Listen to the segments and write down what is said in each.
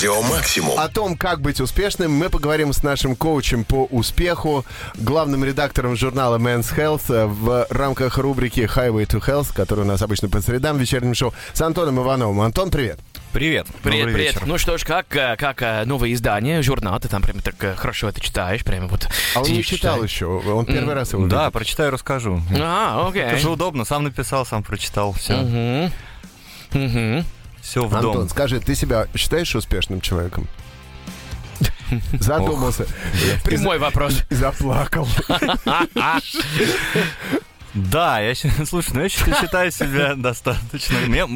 Радио Максимум. О том, как быть успешным, мы поговорим с нашим коучем по успеху, главным редактором журнала Men's Health э, в рамках рубрики Highway to Health, которая у нас обычно по средам в вечернем шоу, с Антоном Ивановым. Антон, привет. Привет. Привет, Добрый привет. вечер. Ну что ж, как, э, как э, новое издание, журнал, ты там прямо так хорошо это читаешь, прямо вот. А он не читал читаешь. еще, он первый раз его Да, видит. прочитаю, расскажу. А, окей. Это же удобно, сам написал, сам прочитал, все. Мгм. Мгм. Все в Антон, дом. скажи, ты себя считаешь успешным человеком? Задумался. Прямой вопрос. Заплакал. Да, я слушай, ну я считаю себя достаточно. Мне,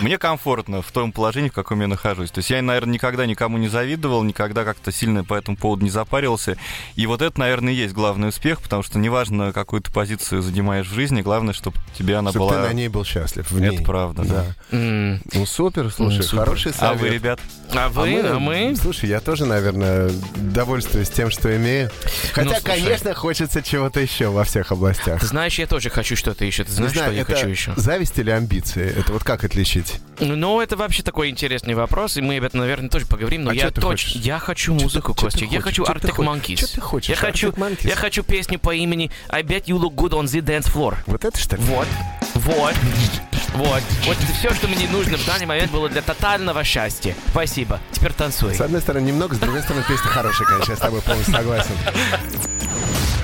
мне комфортно в том положении, в каком я нахожусь. То есть я, наверное, никогда никому не завидовал, никогда как-то сильно по этому поводу не запаривался. И вот это, наверное, и есть главный успех, потому что неважно, какую ты позицию занимаешь в жизни, главное, чтобы тебе она Чтобы была. ты на ней был счастлив. в ней. Это правда, да. М. Ну супер, слушай, Ну, супер. хороший А совет. вы, ребят? А вы, а мы? Слушай, я тоже, наверное, довольствуюсь тем, что имею. Хотя, Ну, слушай. конечно, хочется чего-то еще во всех областях. Ты знаешь, я тоже хочу что-то еще. Ты знаешь, знаю, что я хочу еще? зависть или амбиции? Это вот как отличить? Ну, это вообще такой интересный вопрос, и мы об этом, наверное, тоже поговорим. Но А я точно, я хочу музыку, Костя. Я хочу Arctic? Monkeys. Чё ты хочешь? Я хочу, я хочу песню по имени I Bet You Look Good on the Dance Floor. Вот это что ли? Вот, вот, вот. Вот это все, что мне нужно в данный момент было для тотального счастья. Спасибо. Теперь танцуй. С одной стороны, немного, с другой стороны, песня хорошая, конечно, я с тобой полностью согласен.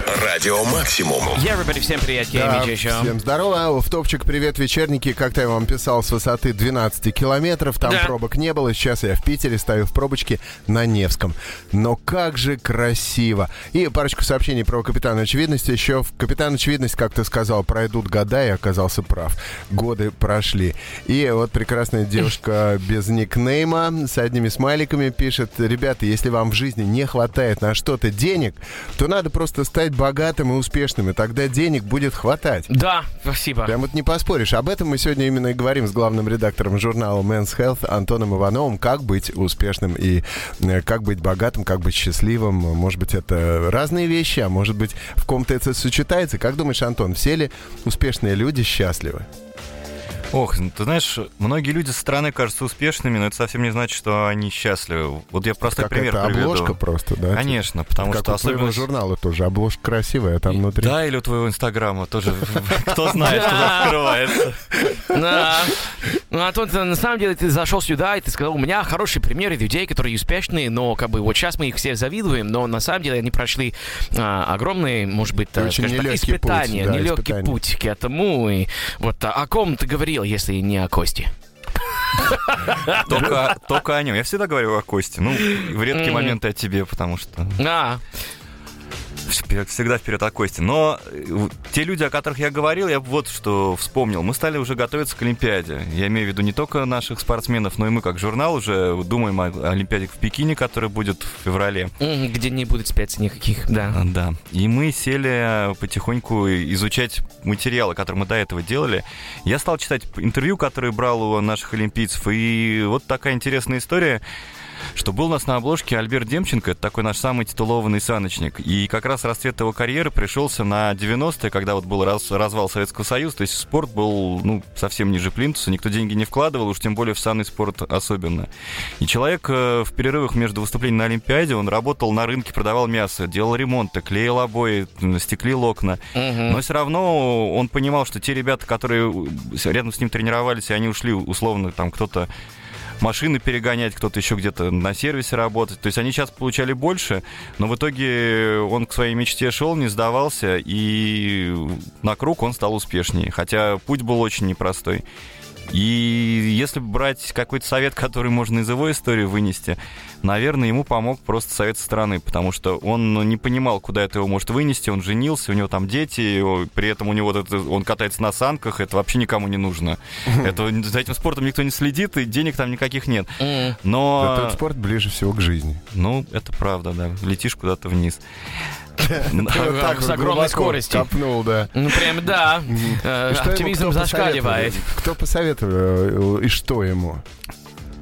Радио Максимум. Yeah, everybody, всем привет, я Да, Митя еще. всем здорово. В топчик привет вечерники. Как-то я вам писал с высоты 12 километров. Там Да. пробок не было. Сейчас я в Питере стою в пробочке на Невском. Но как же красиво. И парочку сообщений про Капитана Очевидности. Еще в Капитан Очевидность, как ты сказал, пройдут года, и оказался прав. Годы прошли. И вот прекрасная девушка без никнейма с одними смайликами пишет. Ребята, если вам в жизни не хватает на что-то денег, то надо просто стать богатым и успешным, и тогда денег будет хватать. Да, спасибо. Прям вот не поспоришь. Об этом мы сегодня именно и говорим с главным редактором журнала Men's Health Антоном Ивановым. Как быть успешным и э, как быть богатым, как быть счастливым. Может быть, это разные вещи, а может быть, в ком-то это сочетается. Как думаешь, Антон, все ли успешные люди счастливы? Ох, ну, ты знаешь, многие люди со стороны кажутся успешными, но это совсем не значит, что они счастливы. Вот я простой пример Какая-то приведу. обложка просто, да? Конечно, потому как что у особенно... журнала тоже. Обложка красивая, а там внутри... Да, или у твоего инстаграма тоже. Кто знает, что. Да. Ну, Антон, ты, на самом деле ты зашел сюда, и ты сказал, у меня хорошие примеры людей, которые успешные, но как бы вот сейчас мы их все завидуем, но на самом деле они прошли а, огромные, может быть, а, путь, испытания, нелегкий путь к этому. И вот а, о ком ты говорил, если не о Косте? Только, только о нем. Я всегда говорю о Косте. Ну, в редкие моменты о тебе, потому что А, вперед- всегда вперед о Косте. Но э, те люди, о которых я говорил, я вот что вспомнил. Мы стали уже готовиться к Олимпиаде. Я имею в виду не только наших спортсменов, но и мы как журнал уже думаем о Олимпиаде в Пекине, которая будет в феврале. где не будет специй никаких, да. А, Да. И мы сели потихоньку изучать материалы, которые мы до этого делали. Я стал читать интервью, которые брал у наших олимпийцев. И вот такая интересная история что был у нас на обложке Альберт Демченко, это такой наш самый титулованный саночник. И как раз расцвет его карьеры пришелся на 90-е, когда вот был раз- развал Советского Союза, то есть спорт был ну, совсем ниже плинтуса, никто деньги не вкладывал, уж тем более в санный спорт особенно. И человек э, в перерывах между выступлением на Олимпиаде, он работал на рынке, продавал мясо, делал ремонты, клеил обои, стеклил окна. Мгм. Но все равно он понимал, что те ребята, которые рядом с ним тренировались, и они ушли, условно, там кто-то машины перегонять, кто-то еще где-то на сервисе работать. То есть они сейчас получали больше, но в итоге он к своей мечте шел, не сдавался, и на круг он стал успешнее. Хотя путь был очень непростой. И если брать какой-то совет, который можно из его истории вынести, наверное, ему помог просто совет со стороны, потому что он не понимал, куда это его может вынести, он женился, у него там дети, при этом у него вот это, он катается на санках, это вообще никому не нужно. Это, за этим спортом никто не следит, и денег там никаких нет. Но... Этот спорт ближе всего к жизни. Ну, это правда, да. Летишь куда-то вниз. С огромной скоростью. Копнул, да. Ну, прям да. Оптимизм зашкаливает. Кто посоветовал э, и что ему?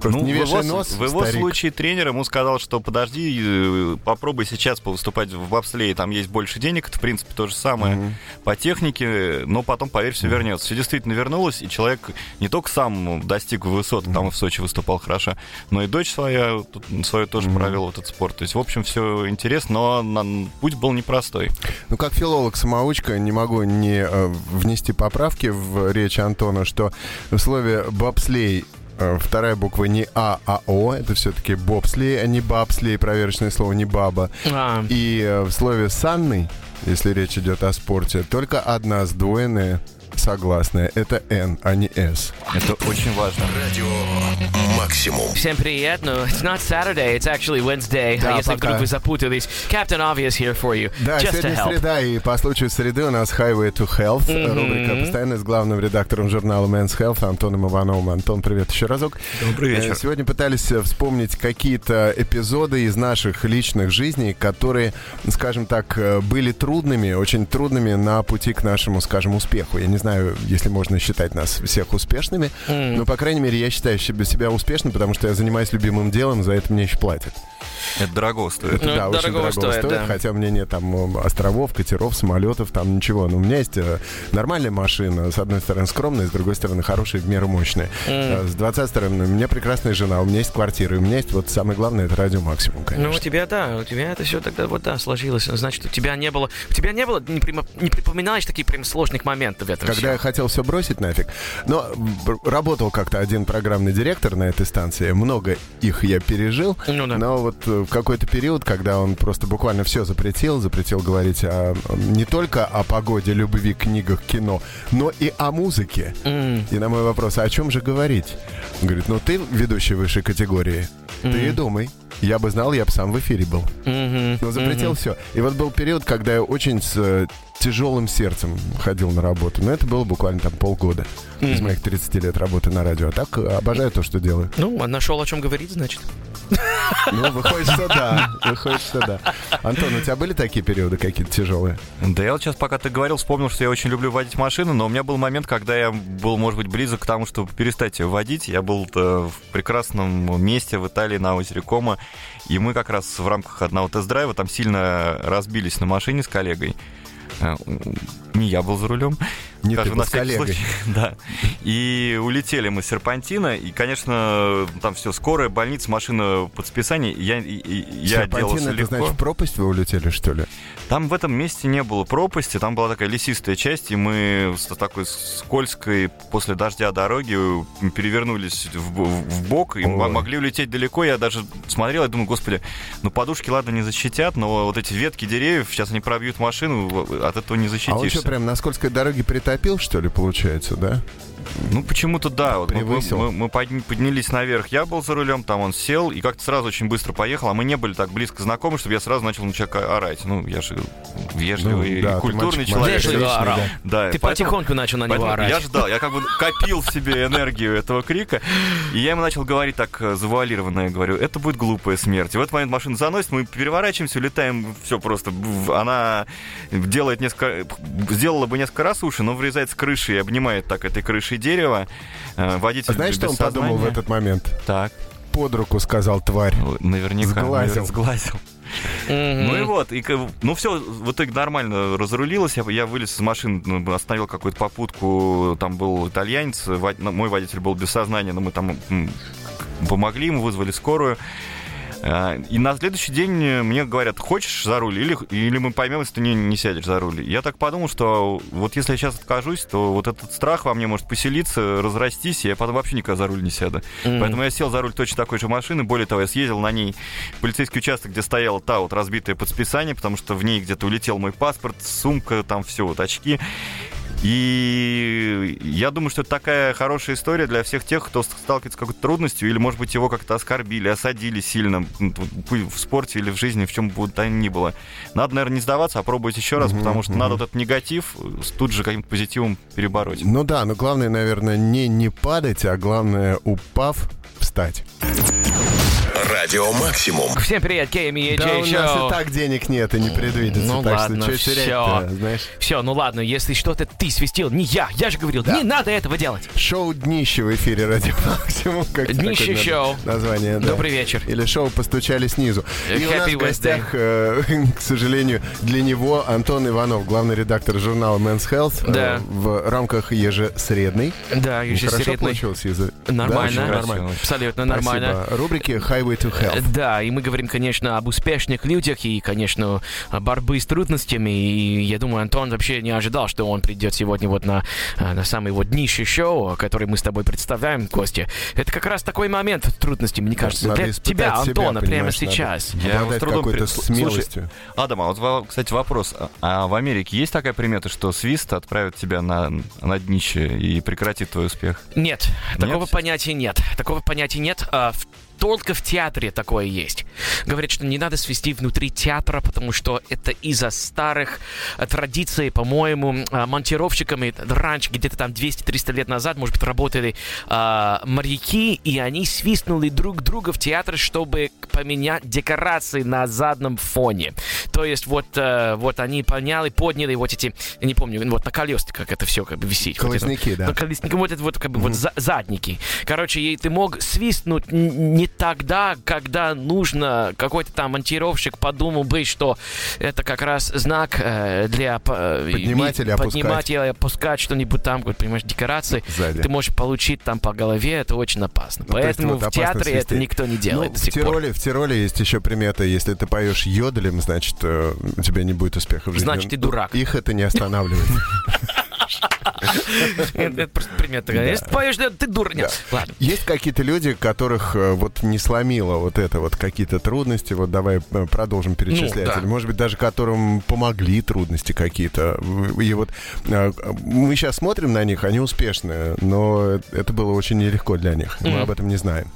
Просто Ну, не в его, нос, в его старик. случае тренер ему сказал, что подожди, э, попробуй сейчас выступать в бобслее, там есть больше денег, это, в принципе, то же самое Мгм. по технике, но потом, поверь, все вернется. Все действительно вернулось, и человек не только сам достиг высот, там и в Сочи выступал хорошо, но и дочь своя, тут свою тоже провел в этот спорт. То есть, в общем, все интересно, но путь был непростой. Ну, как филолог-самоучка, не могу не э, внести поправки в речь Антона, что в слове «бобслей» вторая буква не А, а О. Это все-таки бобслей, а не бабслей. Проверочное слово не баба. А, И э, в слове «санный», если речь идет о спорте, только одна сдвоенная согласная. Это «Н», а не «С». Это очень важно. Радио Максимум. Всем привет, но it's not Saturday, it's actually Wednesday. Да, А если пока. вдруг вы запутались, Captain Obvious here for you. Да, Just to сегодня help. среда, и по случаю среды у нас Highway to Health, Мгм. рубрика постоянно с главным редактором журнала Men's Health Антоном Ивановым. Антон, привет еще разок. Добрый Э, Сегодня пытались э, вспомнить какие-то эпизоды из наших личных жизней, которые, скажем так, э, были трудными, очень трудными на пути к нашему, скажем, успеху. Я не знаю, если можно считать нас всех успешными, М. но, по крайней мере, я считаю себя, успешным, потому что я занимаюсь любимым делом, за это мне еще платят. Это дорого стоит. Это, Ну, да, это очень дорого дорого стоит, да. хотя у меня нет там островов, катеров, самолетов, там ничего. Но у меня есть э, нормальная машина, с одной стороны скромная, с другой стороны хорошая, в меру мощная. Э, С 20 стороны, у меня прекрасная жена, у меня есть квартира, и у меня есть вот самое главное, это радио максимум, конечно. Ну, у тебя, да, у тебя это все тогда вот, да, сложилось. Значит, у тебя не было, у тебя не было, не, прямо- не припоминаешь такие прям сложных моментов в этом Когда я хотел все бросить нафиг. Но работал как-то один программный директор на этой станции. Много их я пережил. Ну да. Но вот э, в какой-то период, когда он просто буквально все запретил, запретил говорить о, не только о погоде, любви, книгах, кино, но и о музыке. М, И на мой вопрос, а о чем же говорить? Он говорит, ну ты ведущий высшей категории, ты и думай. Я бы знал, я бы сам в эфире был. мгм, Но запретил все. И вот был период, когда я очень с э, тяжелым сердцем ходил на работу. Но это было буквально там полгода из моих 30 лет работы на радио. А так э, обожаю то, что делаю. Ну, а нашел о чем говорить, значит. Ну, выходит, что да. Выходит, что да. Антон, у тебя были такие периоды какие-то тяжелые? Да я вот сейчас, пока ты говорил, вспомнил, что я очень люблю водить машину, но у меня был момент, когда я был, может быть, близок к тому, чтобы перестать ее водить. Я был э, в прекрасном месте в Италии на озере Кома, и мы как раз в рамках одного тест-драйва там сильно разбились на машине с коллегой. Э, Не я был за рулем. Не Скажем, ты на всякий коллегой. случай. Да. И улетели мы с серпантина, и, конечно, там все, скорая, больница, машина под списание. Я, и- и- я Серпантин, это легко. значит пропасть вы улетели, что ли? Там в этом месте не было пропасти, там была такая лесистая часть, и мы с такой скользкой после дождя дороги перевернулись в, в бок и Ой. могли улететь далеко. Я даже смотрел и думаю, господи, ну подушки, ладно, не защитят, но вот эти ветки деревьев, сейчас они пробьют машину, в- от этого не А он защитишься. что, прям на скользкой дороге притопил, что ли, получается, да? Ну, почему-то да. Вот мы, мы- мы- мы подня- поднялись наверх, я был за рулем, там он сел, и как-то сразу очень быстро поехал, а мы не были так близко знакомы, чтобы я сразу начал на человека орать. Ну, я же вежливый Ну, да, и ты культурный мальчик человек. мальчик, Вежливо орал. да. Да, Ты поэтому- потихоньку начал на него орать. я ждал, я как бы копил в себе энергию этого крика, и я ему начал говорить так э, завуалированно, я говорю, это будет глупая смерть. И в этот момент машина заносит, мы переворачиваемся, улетаем, все просто. Она делает несколько, сделала бы несколько раз уши, но врезается крышей и обнимает так этой крышей дерево. Э, Водитель А знаешь, что он подумал в сознания. этот момент? Так, Под руку сказал тварь. наверняка. Сглазил. наверное, сглазил. Ну и вот, и, ну все, в итоге нормально разрулилось, я, я вылез из машины, ну, остановил какую-то попутку, там был итальянец, вод- ну, мой водитель был без сознания, но мы там помогли ему, вызвали скорую. А, И на следующий день мне говорят, хочешь за руль, или, или мы поймем, если ты не, не сядешь за руль. Я так подумал, что вот если я сейчас откажусь, то вот этот страх во мне может поселиться, разрастись, и я потом вообще никогда за руль не сяду. Поэтому я сел за руль точно такой же машины. Более того, я съездил на ней в полицейский участок, где стояла та вот разбитая под списание, потому что в ней где-то улетел мой паспорт, сумка, там все, вот очки. И я думаю, что это такая хорошая история для всех тех, кто сталкивается с какой-то трудностью, или, может быть, его как-то оскорбили, осадили сильно в спорте или в жизни, в чем бы то ни было. Надо, наверное, не сдаваться, а пробовать еще раз, потому что надо вот этот негатив тут же каким-то позитивом перебороть. Ну да, но главное, наверное, не не падать, а главное, упав, встать. Радио Максимум. Всем привет, Кеми и Да у нас и так денег нет и не предвидится, Ну так ладно, что что терять-то, знаешь? Все, ну ладно, если что-то ты свистел, не я, я же говорил, не надо этого делать. Шоу «Днище» в эфире «Радио Максимум». Как «Днище такое шоу». Название, да. Добрый вечер. Или шоу «Постучали снизу». И у нас Happy в гостях, э, к сожалению, для него Антон Иванов, главный редактор журнала Men's Health э, Да. в рамках ежесредной. Да, Хорошо ежесредный. получилось язык? Нормально. Да, нормально. Абсолютно Спасибо. нормально. Рубрики Highway to Э, Health. Да, и мы говорим, конечно, об успешных людях и, конечно, о борьбе с трудностями. И я думаю, Антон вообще не ожидал, что он придет сегодня вот на, э, на самый вот днище шоу, который мы с тобой представляем, Костя. Это как раз такой момент трудности, мне кажется, Надо для тебя, себя, Антона, прямо понимаешь, надо. сейчас. Я с трудом какой-то пред- Слушай, смелостью. Адам, а вот, во- кстати, вопрос. А- А в Америке есть такая примета, что свист отправит тебя на, на днище и прекратит твой успех? Нет, такого Нет? понятия нет. Такого понятия нет. А, в- только в театре такое есть. Говорят, что не надо свести внутри театра, потому что это из-за старых а, традиций, по-моему, а, монтировщиками раньше, где-то там 200-300 лет назад, может быть, работали а, моряки, и они свистнули друг друга в театр, чтобы поменять декорации на задном фоне. То есть вот, э, вот они поняли, подняли вот эти, я не помню, вот на колесах, как это все как бы висит. Вот это- да. ну, колесники, вот это вот как бы вот за- задники. Короче, и ты мог свистнуть не тогда, когда нужно. Какой-то там монтировщик подумал бы, что это как раз знак э, для э, Поднимать или опускать. поднимать или опускать что-нибудь там, понимаешь, декорации. Сзади. Ты можешь получить там по голове, это очень опасно. Ну, то есть Поэтому вот в театре это свистеть. никто не Ну, делает до в сих пор. Тироле, в Тироле есть еще примета, если ты поешь йоделем, значит, э, у тебя не будет успеха в жизни. Значит, ты дурак. Их это не останавливает. Это просто пример такой. Если поешь, ты дура. Нет, ладно. Есть какие-то люди, которых э, вот не сломило вот это вот какие-то трудности, вот давай э, продолжим перечислять, Ну, да. или может быть даже которым помогли трудности какие-то. И вот э, мы сейчас смотрим на них, они успешные, но это было очень нелегко для них, мы об этом не знаем.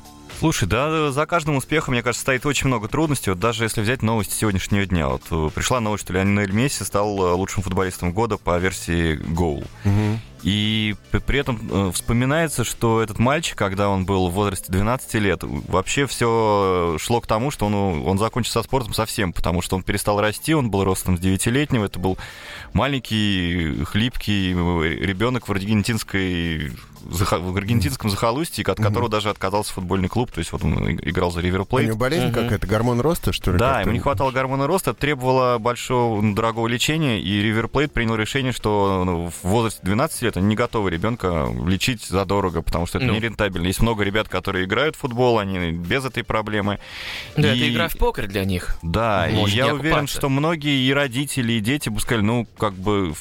Слушай, да, за каждым успехом, мне кажется, стоит очень много трудностей. Вот даже если взять новости сегодняшнего дня. Вот э, пришла новость, что Лионель Месси стал э, лучшим футболистом года по версии Goal. И при этом э, вспоминается, что этот мальчик, когда он был в возрасте 12 лет, вообще все шло к тому, что он, он закончил со спортом совсем, потому что он перестал расти, он был ростом с 9-летнего, это был маленький, хлипкий ребенок в аргентинской в аргентинском захолустье, от которого даже отказался футбольный клуб, то есть вот он играл за Ривер У Плейт. него болезнь Мгм. какая-то, гормон роста, что ли? Да, как-то? ему не хватало гормона роста, это требовало большого, ну, дорогого лечения, и Ривер Плейт принял решение, что ну, в возрасте 12 лет они не готовы ребенка лечить задорого, потому что это Ну. нерентабельно. Есть много ребят, которые играют в футбол, они без этой проблемы. Да, И- это игра в покер для них. Да, и я не уверен, окупаться. что многие и родители, и дети бы сказали, ну, как бы,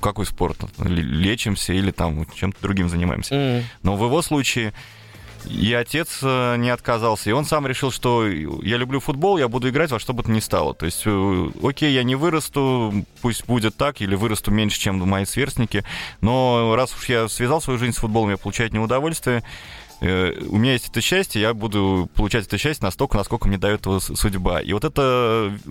какой спорт? Лечимся или там чем-то другим занимаемся. М. Но в его случае и отец э, не отказался, и он сам решил, что я люблю футбол, я буду играть во что бы то ни стало. То есть, э, окей, я не вырасту, пусть будет так, или вырасту меньше, чем мои сверстники, но раз уж я связал свою жизнь с футболом, я получаю от него удовольствие, у меня есть это счастье, я буду получать это счастье настолько, насколько мне дает его судьба. И вот это... э,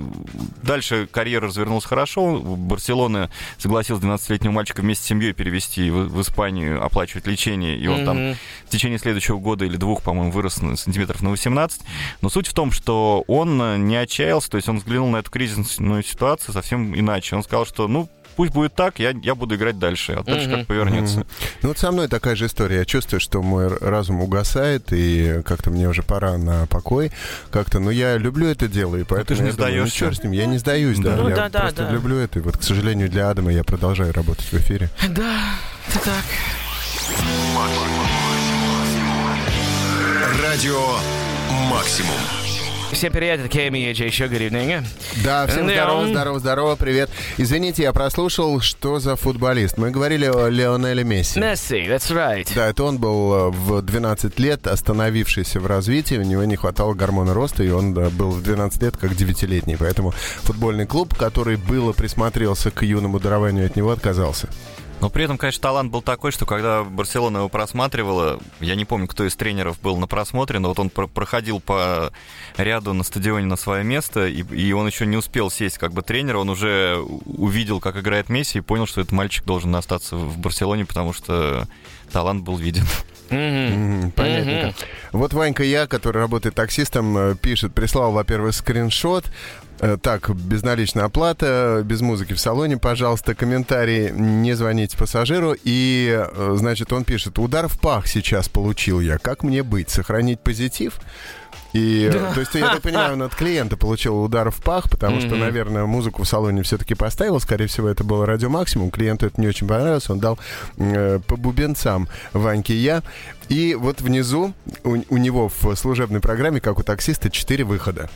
Дальше карьера развернулась хорошо. Барселона согласилась 12-летнего мальчика вместе с семьей перевести в, в Испанию, оплачивать лечение, и он там Мгм. в течение следующего года или двух, по-моему, вырос на сантиметров на 18. Но суть в том, что он э, не отчаялся, то есть он взглянул на эту кризисную ситуацию совсем иначе. Он сказал, что, ну, пусть будет так, я, я буду играть дальше, а дальше как повернется. Ну вот со мной такая же история. Я чувствую, что мой разум угасает, и как-то мне уже пора на покой. Как-то, но я люблю это дело, и поэтому же не я думаю, ну, сдаешься. чёрт с ним, я не сдаюсь, да. Да. Ну я да, да, просто да. люблю это. И вот, к сожалению, для Адама я продолжаю работать в эфире. Да, это так. Радио Максимум. Всем привет, это Кеми Джей Sugar evening. Да, всем Да. здорово, здорово, здорово, привет. Извините, я прослушал, что за футболист. Мы говорили о Леонеле Месси. Месси, that's right. Да, это он был э, в 12 лет остановившийся в развитии, у него не хватало гормона роста, и он был в 12 лет как 9-летний. Поэтому футбольный клуб, который было присмотрелся к юному дарованию, от него отказался. Но при этом, конечно, талант был такой, что когда Барселона его просматривала, я не помню, кто из тренеров был на просмотре, но вот он про- проходил по ряду на стадионе на свое место, и, и он еще не успел сесть как бы тренер, он уже увидел, как играет Месси, и понял, что этот мальчик должен остаться в Барселоне, потому что талант был виден. Мгм. Мгм, Понятненько. Вот Ванька Я, который работает таксистом, э, пишет, прислал, во-первых, скриншот. Э, Так, безналичная оплата, без музыки в салоне, пожалуйста, комментарий, не звоните пассажиру. И, э, значит, он пишет, удар в пах сейчас получил я, как мне быть, сохранить позитив? И, э, то есть, я так понимаю, он от клиента получил удар в пах, потому что, Мгм. наверное, музыку в салоне все-таки поставил. Скорее всего, это было радио максимум. Клиенту это не очень понравилось. Он дал э, по бубенцам Ваньке я. И вот внизу у, у него в служебной программе, как у таксиста, четыре выхода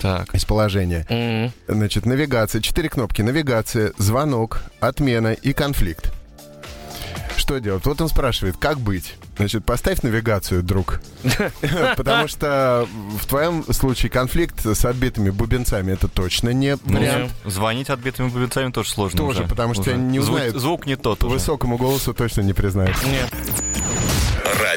Так. из положения. Мгм. Значит, навигация, четыре кнопки. Навигация, звонок, отмена и конфликт. Что делать? Вот он спрашивает, как быть? Значит, поставь навигацию, друг. Потому что в твоем случае конфликт с отбитыми бубенцами это точно не Ну, вариант. звонить отбитыми бубенцами тоже сложно Тоже, потому что не узнают. Звук не тот. Высокому голосу точно не признают. Нет.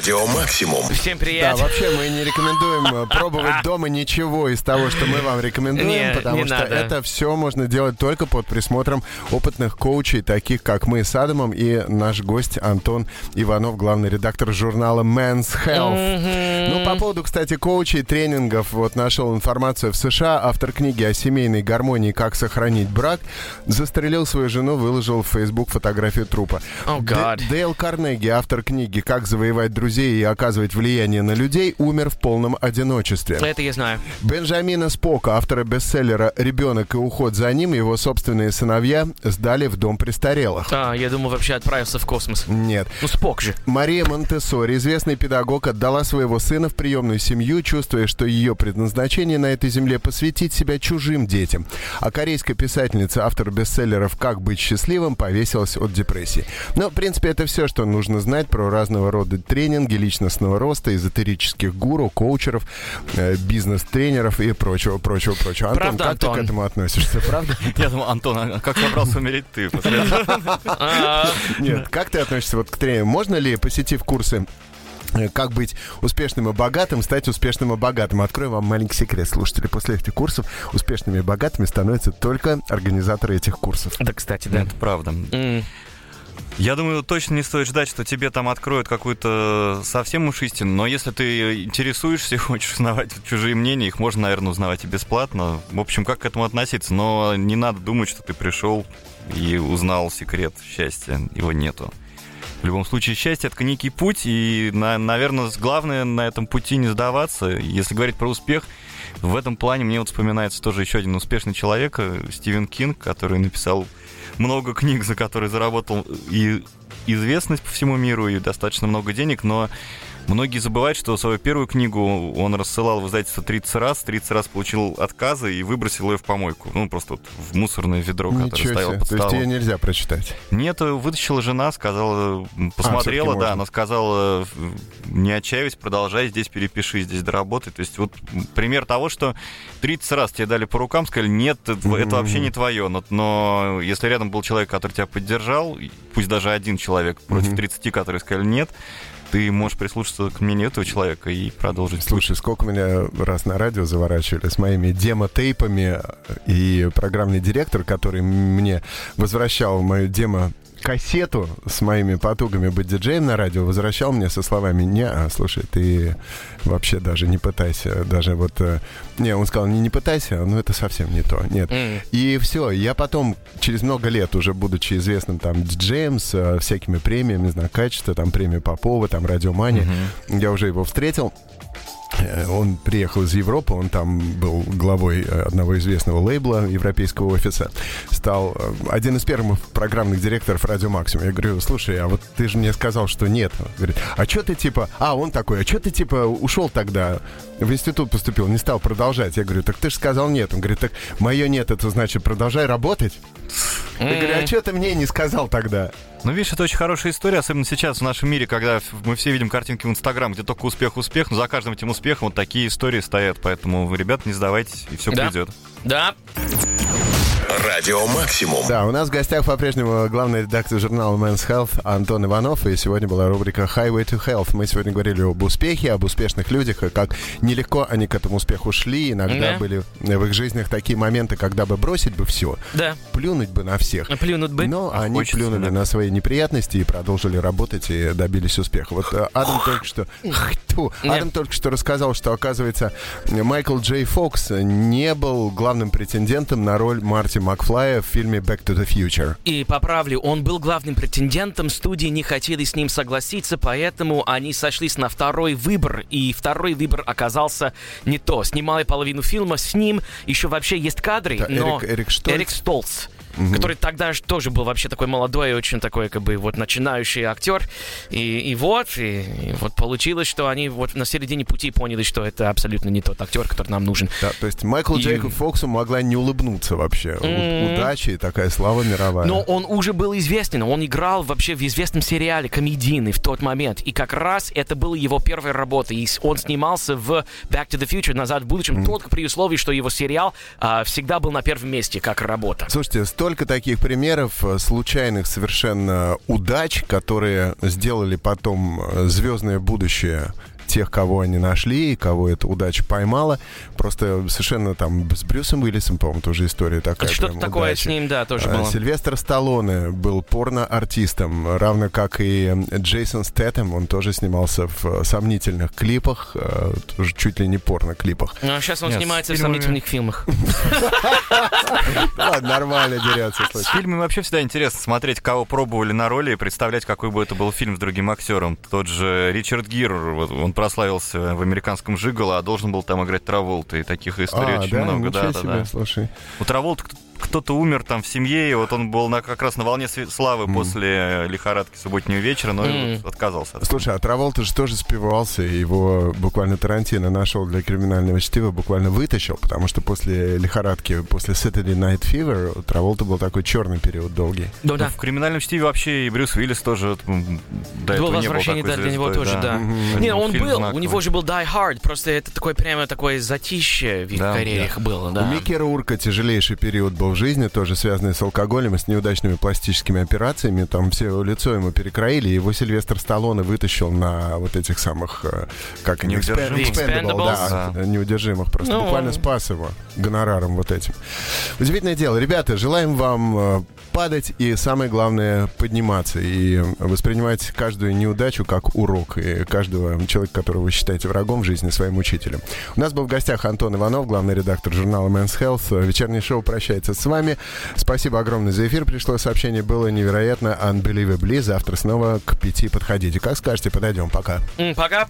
Радио Максимум. Всем Да, привет. вообще мы не рекомендуем э, пробовать дома ничего из того, что мы вам рекомендуем, Не, потому не что надо. это все можно делать только под присмотром опытных коучей, таких как мы с Адамом и наш гость Антон Иванов, главный редактор журнала Men's Health. Ну, по поводу, кстати, коучей, тренингов, вот нашел информацию в США. Автор книги о семейной гармонии «Как сохранить брак» застрелил свою жену, выложил в Facebook фотографию трупа. О, Д- гад. Дейл Карнеги, автор книги «Как завоевать друзей и оказывать влияние на людей», умер в полном одиночестве. Это я знаю. Бенджамина Спока, автора бестселлера «Ребенок и уход за ним», его собственные сыновья сдали в дом престарелых. А, я думал, вообще отправился в космос. Нет. Ну, Спок же. Мария Монтессори, известный педагог, отдала своего сына в приемную семью, чувствуя, что ее предназначение на этой земле посвятить себя чужим детям. А корейская писательница, автор бестселлеров «Как быть счастливым», повесилась от депрессии. Но, в принципе, это все, что нужно знать про разного рода тренинги личностного роста, эзотерических гуру, коучеров, э, бизнес-тренеров и прочего, прочего, прочего. Антон, Правда, как ты Антон? к этому относишься, правда? Я думал, Антон, а как собрался умереть ты? Нет, как ты относишься вот к тренингу? Можно ли, посетив курсы э, как быть успешным и богатым, стать успешным и богатым. Открою вам маленький секрет, слушатели. После этих курсов успешными и богатыми становятся только организаторы этих курсов. Да, кстати, да. Это правда. М. Я думаю, точно не стоит ждать, что тебе там откроют какую-то совсем уж истину, но если ты интересуешься и хочешь узнавать чужие мнения, их можно, наверное, узнавать и бесплатно. В общем, как к этому относиться? Но не надо думать, что ты пришел и узнал секрет счастья. Его нету. В любом случае, счастье — это некий путь, и, на- наверное, главное на этом пути не сдаваться. Если говорить про успех, в этом плане мне вот вспоминается тоже еще один успешный человек, э, Стивен Кинг, который написал много книг, за которые заработал и известность по всему миру, и достаточно много денег, но многие забывают, что свою первую книгу он рассылал в издательство 30 раз, 30 раз получил отказы и выбросил ее в помойку. Ну, просто вот в мусорное ведро, которое Ничего стояло себе. под То есть столом. ее нельзя прочитать. Нет, вытащила жена, сказала, м, посмотрела, всё-таки да, можно. она сказала, э, не отчаивайся, продолжай, здесь перепиши, здесь доработай. То есть вот пример того, что 30 раз тебе дали по рукам, сказали, нет, это, это вообще не твое. Но, но если рядом был человек, который тебя поддержал, пусть даже один человек против Мгм. 30, которые сказали нет, ты можешь прислушаться к мнению этого человека и продолжить. Слушай, сколько меня раз на радио заворачивали с моими демо-тейпами и программный директор, который мне возвращал мою демо кассету с моими потугами быть диджеем на радио, возвращал мне со словами, не, а, слушай, ты вообще даже не пытайся, даже вот... э, Не, он сказал, не, не пытайся, но это совсем не то, нет. М. И все, я потом, через много лет, уже будучи известным там диджеем с э, всякими премиями, не знаю, качества, там премия Попова, там Радиомания, я уже его встретил. Э, Он приехал из Европы, он там был главой э, одного известного лейбла европейского офиса. Стал э, один из первых программных директоров Радио Максимум. Я говорю, слушай, а вот ты же мне сказал, что нет. Он говорит, а что ты типа... А, он такой, а что ты типа ушел тогда? В институт поступил, не стал продолжать. Я говорю, так ты же сказал нет. Он говорит, так мое нет, это значит продолжай работать? Я говорю, а что ты мне не сказал тогда? Ну, видишь, это очень хорошая история, особенно сейчас в нашем мире, когда мы все видим картинки в Инстаграм, где только успех, успех, но за каждым этим успехом вот такие истории стоят. Поэтому, ребят, не сдавайтесь, и все Да. придет. Да. Радио Максимум. Да, у нас в гостях по-прежнему главный редактор журнала Men's Health Антон Иванов, и сегодня была рубрика Highway to Health. Мы сегодня говорили об успехе, об успешных людях, и как нелегко они к этому успеху шли. Иногда Да. были в их жизнях такие моменты, когда бы бросить бы все, Да, плюнуть бы на всех. плюнут бы. Но А они хочется, плюнули да. на свои неприятности и продолжили работать и добились успеха. Вот э, Адам только что... Не. Адам только что рассказал, что, оказывается, Майкл Джей Фокс не был главным претендентом на роль Марти Макфлая в фильме «Back to the Future». И поправлю, он был главным претендентом, студии не хотели с ним согласиться, поэтому они сошлись на второй выбор, и второй выбор оказался не то. Снимали половину фильма с ним, еще вообще есть кадры, Это но... Эрик- Эрик Штольц? Эрик Столц. Который тогда же тоже был вообще такой молодой, очень такой, как бы, вот начинающий актер. И, и вот, и, и вот получилось, что они вот на середине пути поняли, что это абсолютно не тот актер, который нам нужен. Да, то есть Майкл И- Джейку Фоксу могла не улыбнуться вообще. У- М. Удачи и такая слава мировая. Но он уже был известен, он играл вообще в известном сериале комедийный в тот момент. И как раз это была его первая работа. И он снимался в Back to the Future, назад в будущем, только при условии, что его сериал а, всегда был на первом месте как работа. Слушайте, столько таких примеров э, случайных совершенно удач, которые сделали потом э, звездное будущее тех, кого они нашли, и кого эта удача поймала. Просто совершенно там с Брюсом Уиллисом, по-моему, тоже история такая. Что-то прям такое удачи. с ним, да, тоже А, было. Сильвестр Сталлоне был порно-артистом, равно как и э, Джейсон Стэттем. Он тоже снимался в э, сомнительных клипах, э, тоже чуть ли не порно-клипах. А сейчас он Нет, снимается в сомнительных фильмах. Ладно, нормально дерется. С фильмами вообще всегда интересно смотреть, кого пробовали на роли и представлять, какой бы это был фильм с другим актером. Тот же Ричард Гир, он прославился в американском Жиголо, а должен был там играть Траволта. И таких историй А, очень да, много. ничего Да, да, себе, да. слушай. У Траволта кто- кто-то умер там в семье, и вот он был на, как раз на волне славы после лихорадки субботнего вечера, но вот отказался. от Слушай, а Траволта же тоже спивался, его буквально Тарантино нашел для криминального чтива, буквально вытащил, потому что после лихорадки, после Saturday Night Fever, у Траволта был такой черный период долгий. Ну Ну, да. В криминальном чтиве вообще и Брюс Уиллис тоже до Было этого не был возвращение такой да, для него тоже, да. Мгм. Не, он был, у знаковый. него же был Die Hard, просто это такое прямо такое затище в их Да, карьерах было, да. У Микки Рурка тяжелейший период был в жизни, тоже связанный с алкоголем и с неудачными пластическими операциями. Там все лицо ему перекроили, и его Сильвестр Сталлоне вытащил на вот этих самых, э, как они, Неудержимых. Expend- Expendable, Expendables. да, неудержимых. Просто Ну. буквально спас его гонораром вот этим. Удивительное дело. Ребята, желаем вам э, падать и, самое главное, подниматься и воспринимать каждую неудачу как урок. И каждого человека, которого вы считаете врагом в жизни, своим учителем. У нас был в гостях Антон Иванов, главный редактор журнала Men's Health. Вечернее шоу прощается с вами. Спасибо огромное за эфир. Пришло сообщение, было невероятно, unbelievably. Завтра снова к пяти подходите. Как скажете, подойдем. Пока. Пока.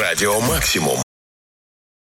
Радио Максимум.